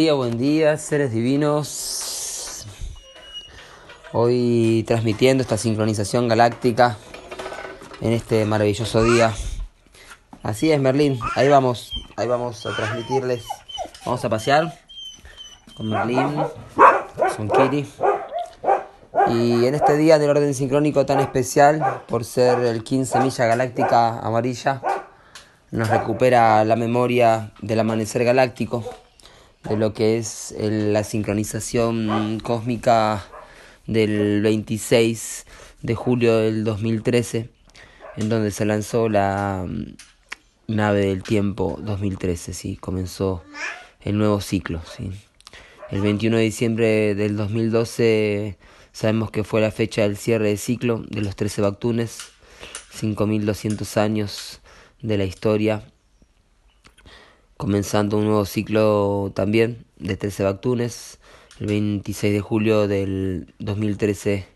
Buen día, buen día, seres divinos. Hoy transmitiendo esta sincronización galáctica en este maravilloso día. Así es, Merlín. Ahí vamos, ahí vamos a transmitirles. Vamos a pasear con Merlín, con Kiri. Y en este día del orden sincrónico tan especial, por ser el 15 milla galáctica amarilla, nos recupera la memoria del amanecer galáctico de lo que es la sincronización cósmica del 26 de julio del 2013, en donde se lanzó la mm, nave del tiempo 2013, ¿sí? comenzó el nuevo ciclo. El 21 de diciembre del 2012 sabemos que fue la fecha del cierre del ciclo de los 13 Bactunes, 5200 años de la historia comenzando un nuevo ciclo también de 13 Bactunes. El 26 de julio del 2013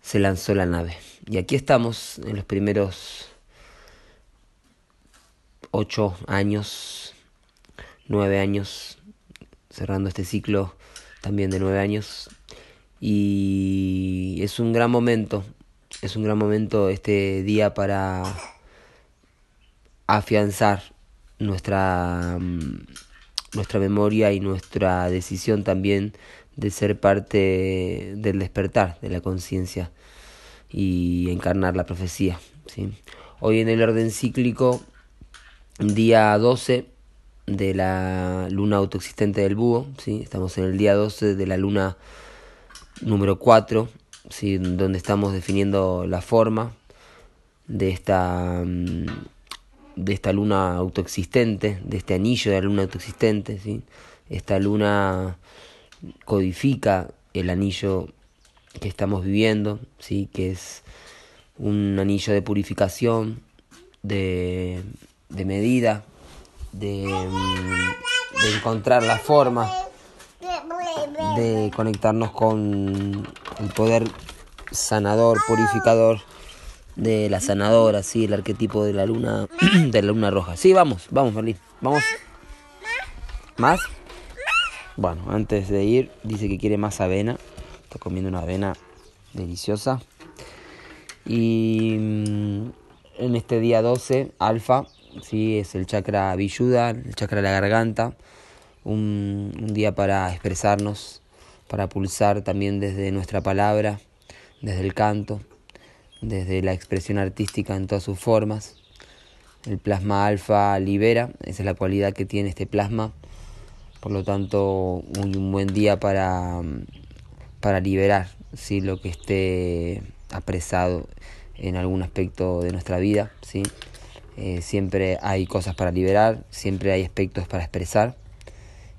se lanzó la nave. Y aquí estamos en los primeros 8 años, 9 años, cerrando este ciclo también de 9 años. Y es un gran momento, es un gran momento este día para afianzar nuestra, mm, nuestra memoria y nuestra decisión también de ser parte del despertar de la conciencia y encarnar la profecía. ¿sí? Hoy en el orden cíclico, día 12 de la luna autoexistente del búho, ¿sí? estamos en el día 12 de la luna número 4, ¿sí? donde estamos definiendo la forma de esta... Mm, de esta luna autoexistente, de este anillo de la luna autoexistente. ¿sí? Esta luna codifica el anillo que estamos viviendo, ¿sí? que es un anillo de purificación, de, de medida, de, de encontrar la forma, de conectarnos con el poder sanador, purificador de la sanadora, sí, el arquetipo de la luna, de la luna roja. Sí, vamos, vamos, Merlín, vamos. ¿Más? Bueno, antes de ir, dice que quiere más avena. Está comiendo una avena deliciosa. Y mm, en este día 12, alfa, sí, es el chakra villuda, el chakra de la garganta. Un, un día para expresarnos, para pulsar también desde nuestra palabra, desde el canto desde la expresión artística en todas sus formas. El plasma alfa libera, esa es la cualidad que tiene este plasma. Por lo tanto, un, buen día para, para liberar ¿sí? lo que esté apresado en algún aspecto de nuestra vida. ¿sí? Eh, siempre hay cosas para liberar, siempre hay aspectos para expresar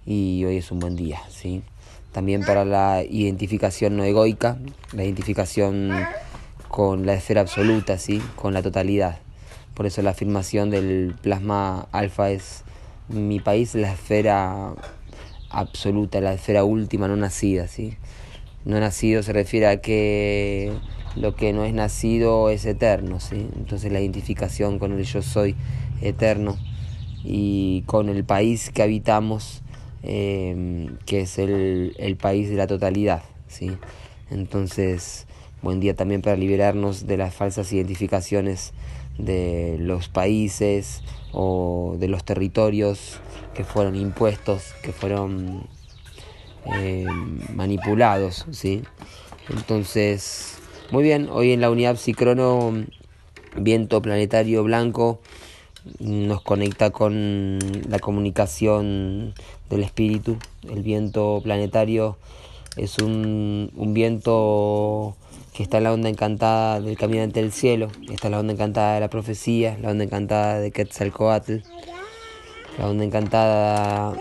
y hoy es un buen día. ¿sí? También para la identificación no egoica, la identificación con la esfera absoluta, ¿sí? con la totalidad. Por eso la afirmación del plasma alfa es mi país, la esfera absoluta, la esfera última, no nacida. ¿sí? No nacido se refiere a que lo que no es nacido es eterno. ¿sí? Entonces la identificación con el yo soy eterno y con el país que habitamos, eh, que es el, el país de la totalidad. ¿sí? Entonces Buen día también para liberarnos de las falsas identificaciones de los países o de los territorios que fueron impuestos, que fueron eh, manipulados, ¿sí? Entonces, muy bien, hoy en la unidad psicrono, viento planetario blanco nos conecta con la comunicación del espíritu. El viento planetario es un, un viento que está la onda encantada del caminante del cielo, está la onda encantada de la profecía, la onda encantada de Quetzalcoatl, la onda encantada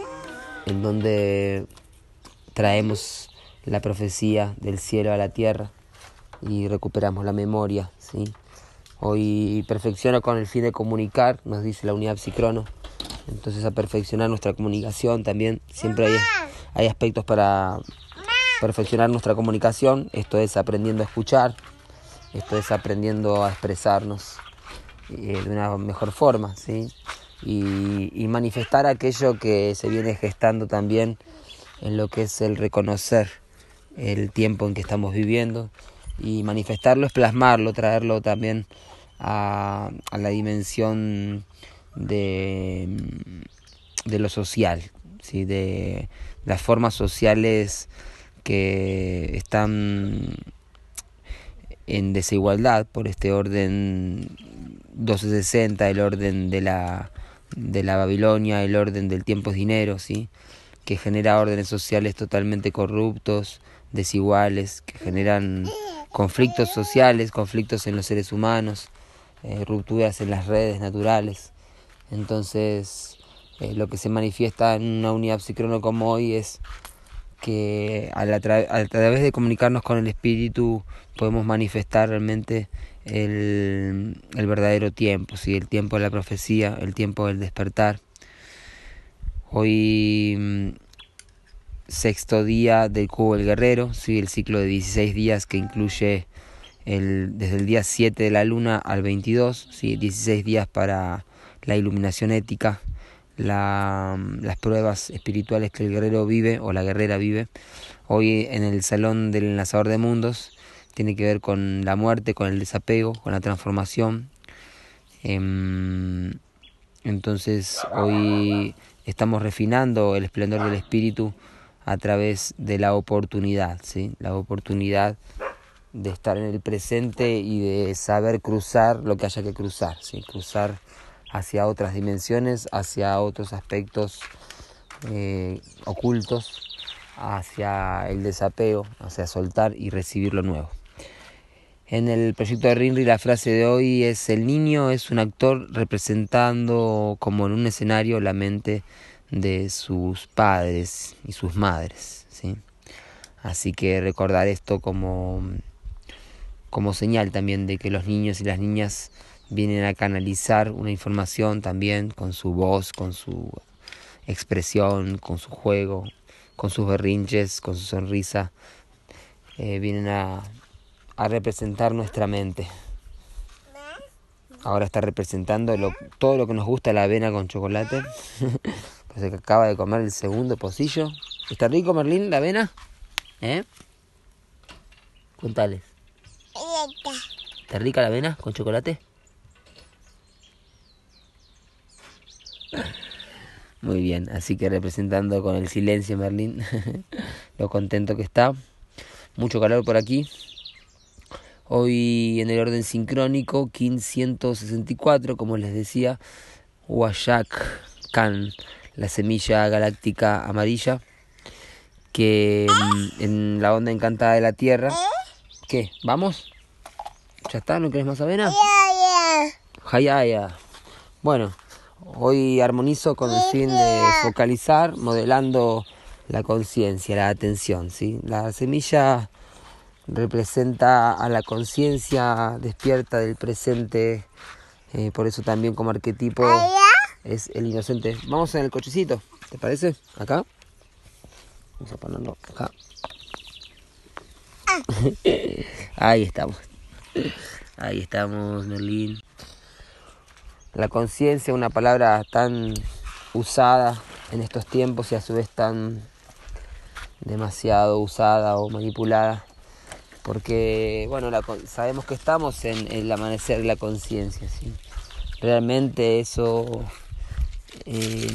en donde traemos la profecía del cielo a la tierra y recuperamos la memoria, ¿sí? Hoy perfecciona con el fin de comunicar, nos dice la unidad psicrono. Entonces a perfeccionar nuestra comunicación también siempre hay, hay aspectos para perfeccionar nuestra comunicación, esto es aprendiendo a escuchar, esto es aprendiendo a expresarnos eh, de una mejor forma, ¿sí? y, manifestar aquello que se viene gestando también en lo que es el reconocer el tiempo en que estamos viviendo y manifestarlo es plasmarlo, traerlo también a, la dimensión de, de lo social, ¿sí? de las formas sociales que están en desigualdad por este orden 1260, el orden de la, de la Babilonia, el orden del tiempo es dinero, ¿sí? que genera órdenes sociales totalmente corruptos, desiguales, que generan conflictos sociales, conflictos en los seres humanos, eh, rupturas en las redes naturales. Entonces, eh, lo que se manifiesta en una unidad psicrónica como hoy es que a, través de comunicarnos con el espíritu podemos manifestar realmente el, el verdadero tiempo, ¿sí? el tiempo de la profecía, el tiempo del despertar. Hoy mm, sexto día del cubo del guerrero, ¿sí? el ciclo de 16 días que incluye el, desde el día 7 de la luna al 22, ¿sí? 16 días para la iluminación ética, la, las pruebas espirituales que el guerrero vive o la guerrera vive. Hoy en el Salón del Enlazador de Mundos tiene que ver con la muerte, con el desapego, con la transformación. Em, entonces hoy estamos refinando el esplendor del espíritu a través de la oportunidad, ¿sí? la oportunidad de estar en el presente y de saber cruzar lo que haya que cruzar, ¿sí? cruzar hacia otras dimensiones, hacia otros aspectos eh, ocultos, hacia el desapego, hacia soltar y recibir lo nuevo. En el proyecto de Rinri la frase de hoy es el niño es un actor representando como en un escenario la mente de sus padres y sus madres. ¿sí? Así que recordar esto como, como señal también de que los niños y las niñas vienen a canalizar una información también con su voz, con su expresión, con su juego, con sus berrinches, con su sonrisa. Eh, vienen a, a representar nuestra mente. Ahora está representando todo lo que nos gusta la avena con chocolate. Que acaba de comer el segundo pocillo. ¿Está rico, Merlín, la avena? ¿Eh? Contales. ¿Está rica la avena con chocolate? Muy bien, así que representando con el silencio Merlín, lo contento que está. Mucho calor por aquí. Hoy en el orden sincrónico, 1564, como les decía, Huayak Khan la semilla galáctica amarilla, que mm, en la onda encantada de la Tierra. ¿Qué? ¿Vamos? ¿Ya está? ¿No querés más avena? ya. Bueno, hoy armonizo con el fin de focalizar, modelando la conciencia, la atención, ¿sí? La semilla representa a la conciencia despierta del presente, eh, por eso también como arquetipo es el inocente. Vamos en el cochecito, ¿te parece? Acá. Vamos a ponerlo acá. Ahí estamos. Ahí estamos, Merlín. La conciencia, una palabra tan usada en estos tiempos y a su vez tan demasiado usada o manipulada. Porque, bueno, sabemos que estamos en el amanecer de la conciencia. Realmente eso eh,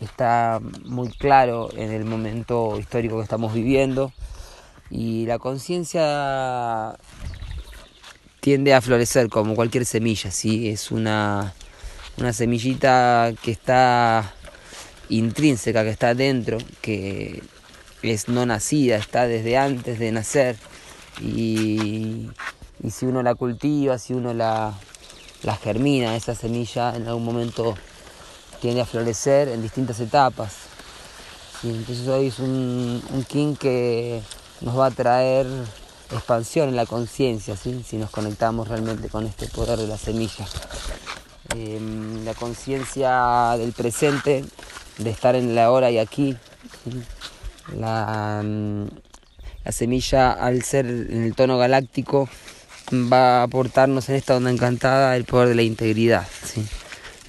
está muy claro en el momento histórico que estamos viviendo y la conciencia tiende a florecer como cualquier semilla, ¿sí? es una, una semillita que está intrínseca, que está dentro, que es no nacida, está desde antes de nacer y, si uno la cultiva, si uno la, la germina, esa semilla en algún momento tiende a florecer en distintas etapas. entonces hoy es un, un king que nos va a traer expansión en la conciencia, si nos conectamos realmente con este poder de la semilla. Em, la conciencia del presente, de estar en la hora y aquí. La, mm, la, semilla, al ser en el tono galáctico, va a aportarnos en esta onda encantada el poder de la integridad. ¿sí?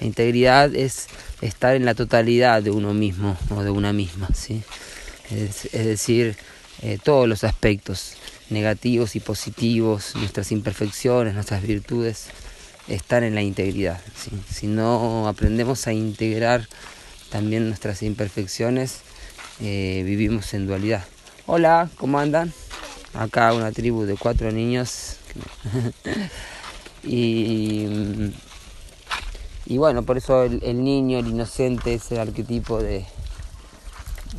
La integridad es estar en la totalidad de uno mismo o de una misma, ¿sí? es, decir, eh, todos los aspectos negativos y positivos, nuestras imperfecciones, nuestras virtudes, están en la integridad. Si no aprendemos a integrar también nuestras imperfecciones, eh, vivimos en dualidad. Hola, ¿cómo andan? Acá una tribu de cuatro niños. y, y bueno, por eso el, niño, el inocente, es el arquetipo de,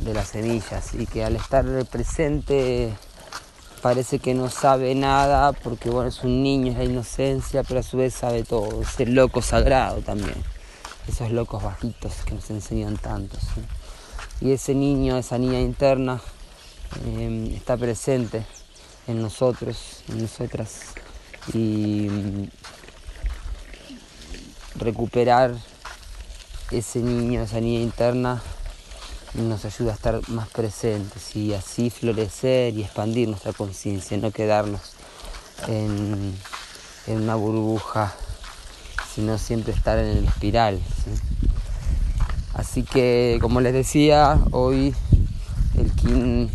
de las semillas y que al estar presente parece que no sabe nada porque bueno es un niño, es la inocencia, pero a su vez sabe todo, es el loco sagrado también, esos locos bajitos que nos enseñan tantos. Y ese niño, esa niña interna, em, está presente en nosotros, en nosotras, y mm, recuperar ese niño, esa niña interna, nos ayuda a estar más presentes y así florecer y expandir nuestra conciencia, no quedarnos en, una burbuja, sino siempre estar en el espiral. Así que, como les decía, hoy el Kin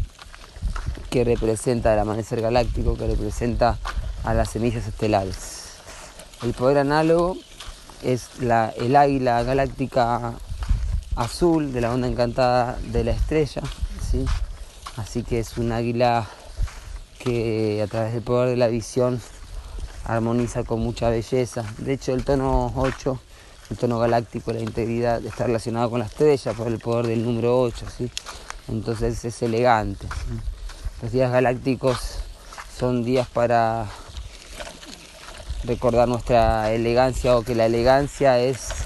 que representa el amanecer galáctico, que representa a las semillas estelares. El poder análogo es la, el águila galáctica azul de la onda encantada de la estrella, ¿sí? así que es un águila que a través del poder de la visión armoniza con mucha belleza. De hecho, el tono 8, el tono galáctico, la integridad, está relacionado con la estrella por el poder del número 8, ¿sí? entonces es elegante. Los días galácticos son días para recordar nuestra elegancia o que la elegancia es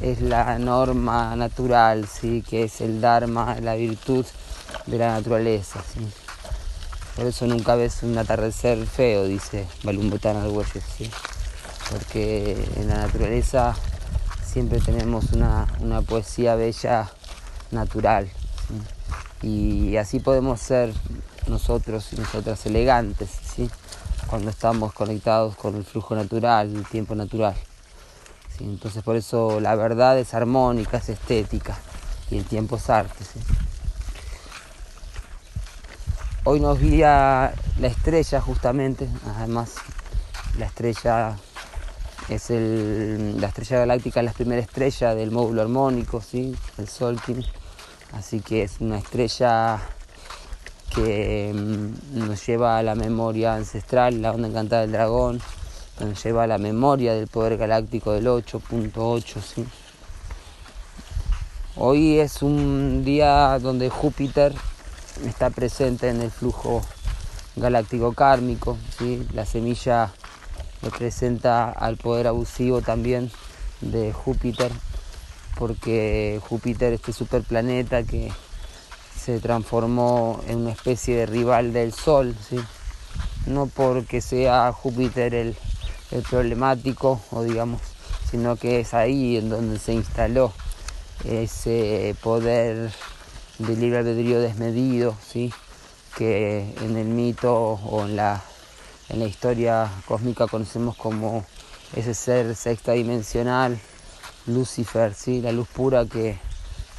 es la norma natural, ¿sí? que es el Dharma, la virtud de la naturaleza. Por eso nunca ves un atardecer feo, dice Balumbotán Argüelles, ¿sí? porque en la naturaleza siempre tenemos una, poesía bella natural. Y así podemos ser nosotros y nosotras elegantes, ¿sí? cuando estamos conectados con el flujo natural, el tiempo natural. Entonces por eso la verdad es armónica, es estética y el tiempo es arte. Hoy nos guía la estrella justamente, además la estrella es la estrella galáctica, es la primera estrella del módulo armónico, ¿sí? el Solkin. Así que es una estrella que mm, nos lleva a la memoria ancestral, la onda encantada del dragón, nos lleva la memoria del poder galáctico del 8.8. ¿sí? Hoy es un día donde Júpiter está presente en el flujo galáctico kármico, ¿sí? la semilla representa al poder abusivo también de Júpiter, porque Júpiter, este superplaneta que se transformó en una especie de rival del Sol, ¿sí? no porque sea Júpiter el el problemático, o digamos, sino que es ahí en donde se instaló ese poder de libre albedrío desmedido, ¿sí? que en el mito o en la, en la historia cósmica conocemos como ese ser sexta dimensional, Lucifer, ¿sí? la luz pura que,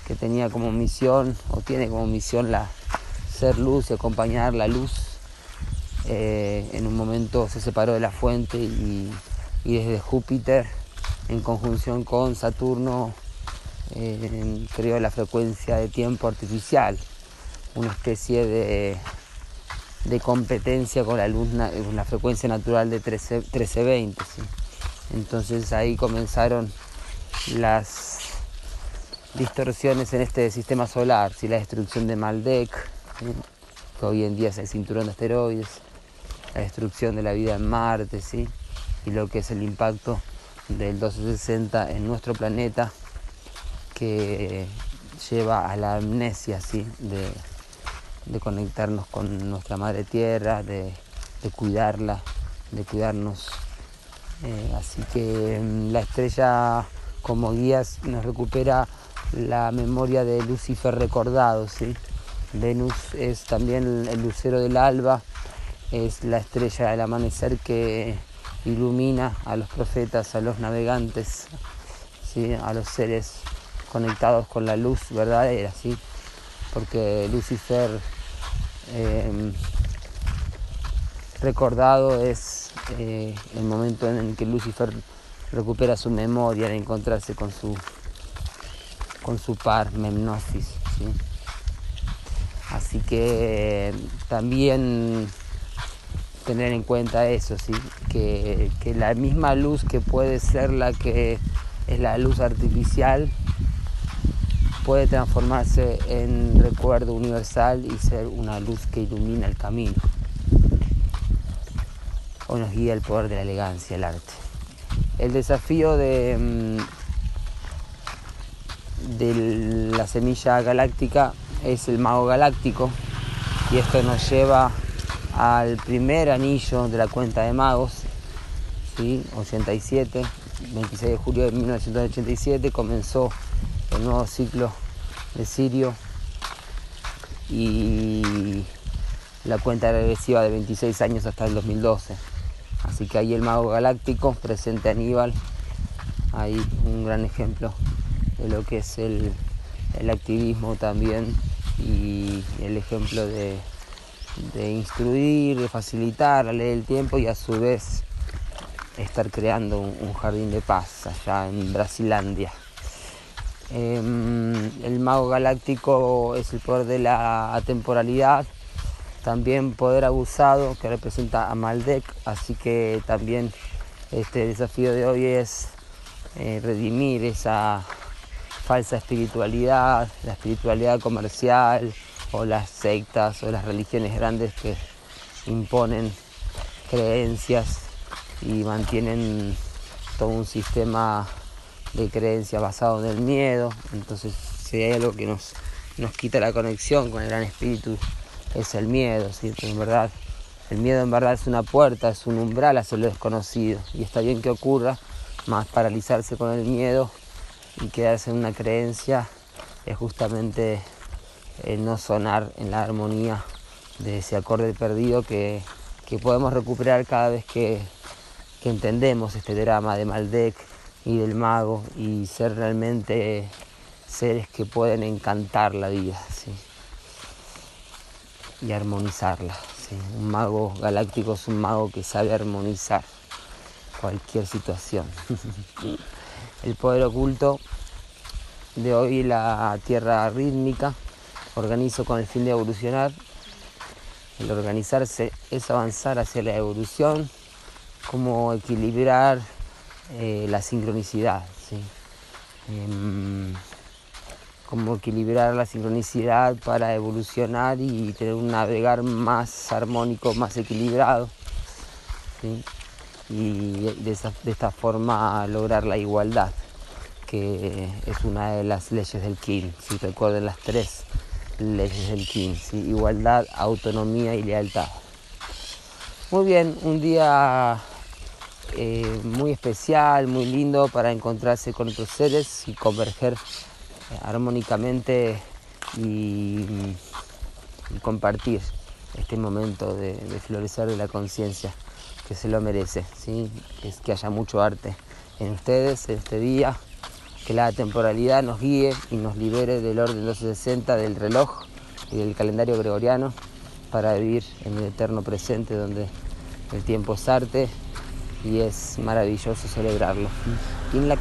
que tenía como misión o tiene como misión la ser luz y acompañar la luz eh, en un momento se separó de la fuente y, desde Júpiter, en conjunción con Saturno, eh, creó la frecuencia de tiempo artificial, una especie de, competencia con la luz, la frecuencia natural de 1320. Entonces ahí comenzaron las distorsiones en este sistema solar, la destrucción de Maldek, que hoy en día es el cinturón de asteroides, la destrucción de la vida en Marte, ¿sí? y lo que es el impacto del 1260 en nuestro planeta que lleva a la amnesia ¿sí? de, conectarnos con nuestra madre tierra, de, cuidarla, de cuidarnos. Eh, así que mm, la estrella como guías nos recupera la memoria de Lucifer recordado. ¿sí? Venus es también el lucero del alba es la estrella del amanecer que ilumina a los profetas, a los navegantes, a los seres conectados con la luz verdadera, ¿sí? porque Lucifer em, recordado es eh, el momento en el que Lucifer recupera su memoria al encontrarse con su, con su par Memnosis. Así que también tener en cuenta eso, ¿sí? que, que la misma luz que puede ser la que es la luz artificial, puede transformarse en recuerdo universal y ser una luz que ilumina el camino. O nos guía el poder de la elegancia, el arte. El desafío de, mm, de la semilla galáctica es el mago galáctico y esto nos lleva al primer anillo de la cuenta de magos, ¿sí? 87, 26 de julio de 1987 comenzó el nuevo ciclo de Sirio y la cuenta regresiva de 26 años hasta el 2012. Así que ahí el mago galáctico presente Aníbal, ahí un gran ejemplo de lo que es el, el activismo también y el ejemplo de, de instruir, de facilitar la ley del tiempo y a su vez estar creando un, jardín de paz allá en Brasilandia. Em, el mago galáctico es el poder de la atemporalidad, también poder abusado que representa a Maldek, así que también este desafío de hoy es eh, redimir esa falsa espiritualidad, la espiritualidad comercial o las sectas o las religiones grandes que imponen creencias y mantienen todo un sistema de creencias basado en el miedo. Entonces, si hay algo que nos, nos quita la conexión con el gran espíritu, es el miedo, ¿sí? en verdad, el miedo en verdad es una puerta, es un umbral hacia lo desconocido. Y está bien que ocurra, más paralizarse con el miedo y quedarse en una creencia es justamente no sonar en la armonía de ese acorde perdido que, podemos recuperar cada vez que, entendemos este drama de Maldek y del mago y ser realmente seres que pueden encantar la vida y armonizarla. Un mago galáctico es un mago que sabe armonizar cualquier situación. El poder oculto de hoy la tierra rítmica organizo con el fin de evolucionar. El organizarse es avanzar hacia la evolución, como equilibrar eh, la sincronicidad, ¿sí? Em, como equilibrar la sincronicidad para evolucionar y tener un navegar más armónico, más equilibrado. Y de, esta forma lograr la igualdad, que es una de las leyes del Kin. Si recuerden las tres leyes del King, igualdad, autonomía y lealtad. Muy bien, un día eh, muy especial, muy lindo para encontrarse con otros seres y converger eh, armónicamente y, compartir este momento de, florecer de la conciencia que se lo merece, ¿sí? que haya mucho arte en ustedes en este día que la temporalidad nos guíe y nos libere del orden 260 del reloj y del calendario gregoriano para vivir en el eterno presente donde el tiempo es arte y es maravilloso celebrarlo. In la.